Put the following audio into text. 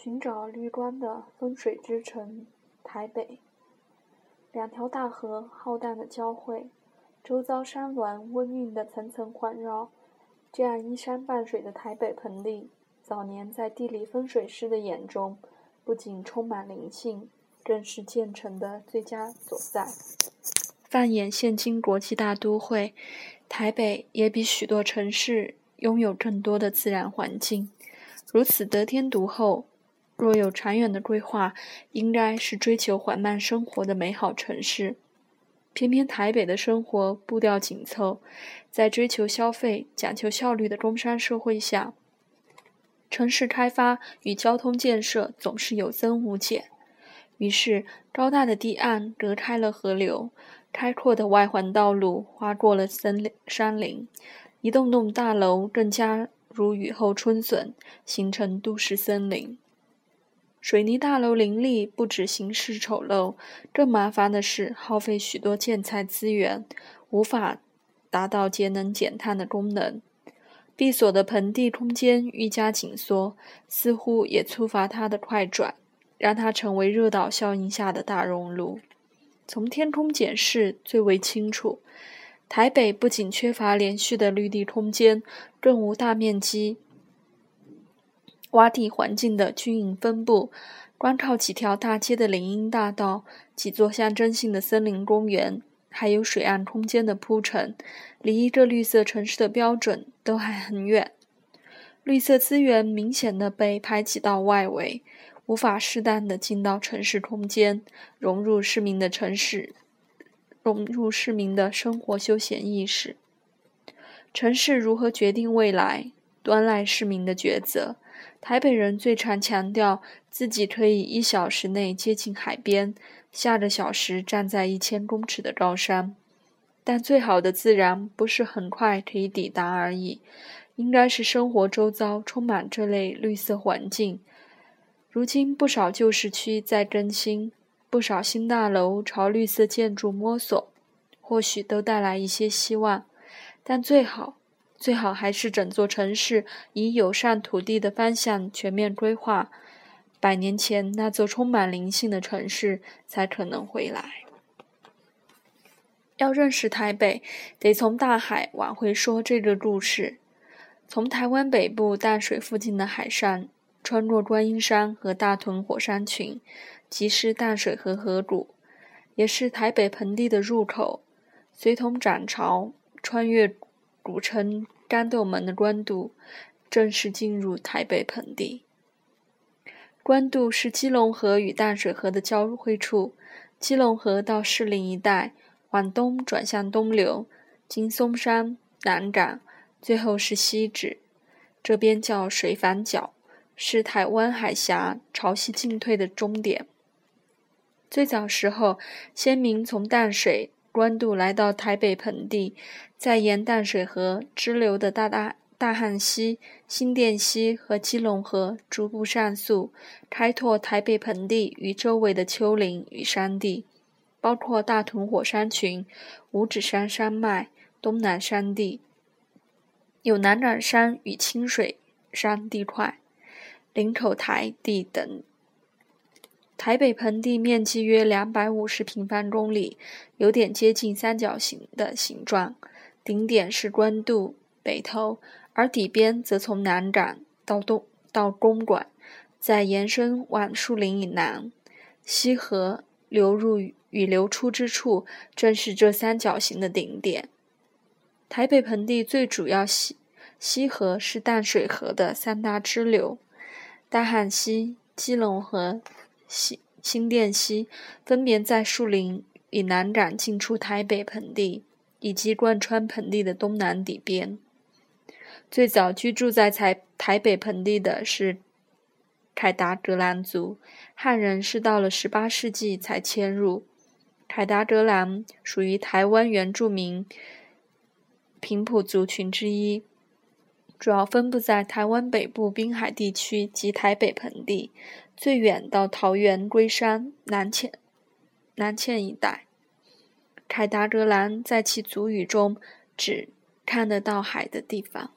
寻找绿光的风水之城——台北。两条大河浩荡的交汇，周遭山峦温韵的层层环绕，这样依山傍水的台北盆地，早年在地理风水师的眼中，不仅充满灵性，更是建成的最佳所在。放眼现今国际大都会，台北也比许多城市拥有更多的自然环境，如此得天独厚。若有长远的规划，应该是追求缓慢生活的美好城市。偏偏台北的生活步调紧凑，在追求消费、讲求效率的工商社会下，城市开发与交通建设总是有增无减。于是，高大的堤岸隔开了河流，开阔的外环道路划过了森林山林，一栋栋大楼更加如雨后春笋，形成都市森林。水泥大楼林立，不止形式丑陋，更麻烦的是耗费许多建材资源，无法达到节能减碳的功能。闭锁的盆地空间愈加紧缩，似乎也触发它的快转，让它成为热岛效应下的大熔炉。从天空检视最为清楚，台北不仅缺乏连续的绿地空间，更无大面积。洼地环境的均匀分布，光靠几条大街的林荫大道、几座象征性的森林公园，还有水岸空间的铺陈，离一个绿色城市的标准都还很远。绿色资源明显的被排挤到外围，无法适当的进到城市空间，融入市民的城市，融入市民的生活休闲意识。城市如何决定未来，端赖市民的抉择。台北人最常强调自己可以一小时内接近海边，下个小时站在一千公尺的高山。但最好的自然不是很快可以抵达而已，应该是生活周遭充满这类绿色环境。如今不少旧市区在更新，不少新大楼朝绿色建筑摸索，或许都带来一些希望。但最好。最好还是整座城市以友善土地的方向全面规划，百年前那座充满灵性的城市才可能回来。要认识台北，得从大海往回说这个故事。从台湾北部淡水附近的海上，穿过观音山和大屯火山群，即是淡水河河谷，也是台北盆地的入口。随同涨潮，穿越。古称干豆门的官渡，正式进入台北盆地。官渡是基隆河与淡水河的交汇处，基隆河到士林一带，往东转向东流，经松山、南港，最后是西址。这边叫水反角，是台湾海峡潮汐进退的终点。最早时候，先民从淡水。官渡来到台北盆地，再沿淡水河支流的大大大汉溪、新店溪和基隆河逐步上溯，开拓台北盆地与周围的丘陵与山地，包括大屯火山群、五指山山脉、东南山地，有南港山与清水山地块、林口台地等。台北盆地面积约两百五十平方公里，有点接近三角形的形状。顶点是官渡北头，而底边则从南港到东到公馆，再延伸往树林以南。西河流入与流出之处，正是这三角形的顶点。台北盆地最主要西西河是淡水河的三大支流：大汉溪、基隆河。新新店溪分别在树林与南港进出台北盆地，以及贯穿盆地的东南底边。最早居住在台台北盆地的是凯达格兰族，汉人是到了十八世纪才迁入。凯达格兰属于台湾原住民平埔族群之一，主要分布在台湾北部滨海地区及台北盆地。最远到桃园龟山南堑南堑一带，凯达格兰在其族语中指看得到海的地方。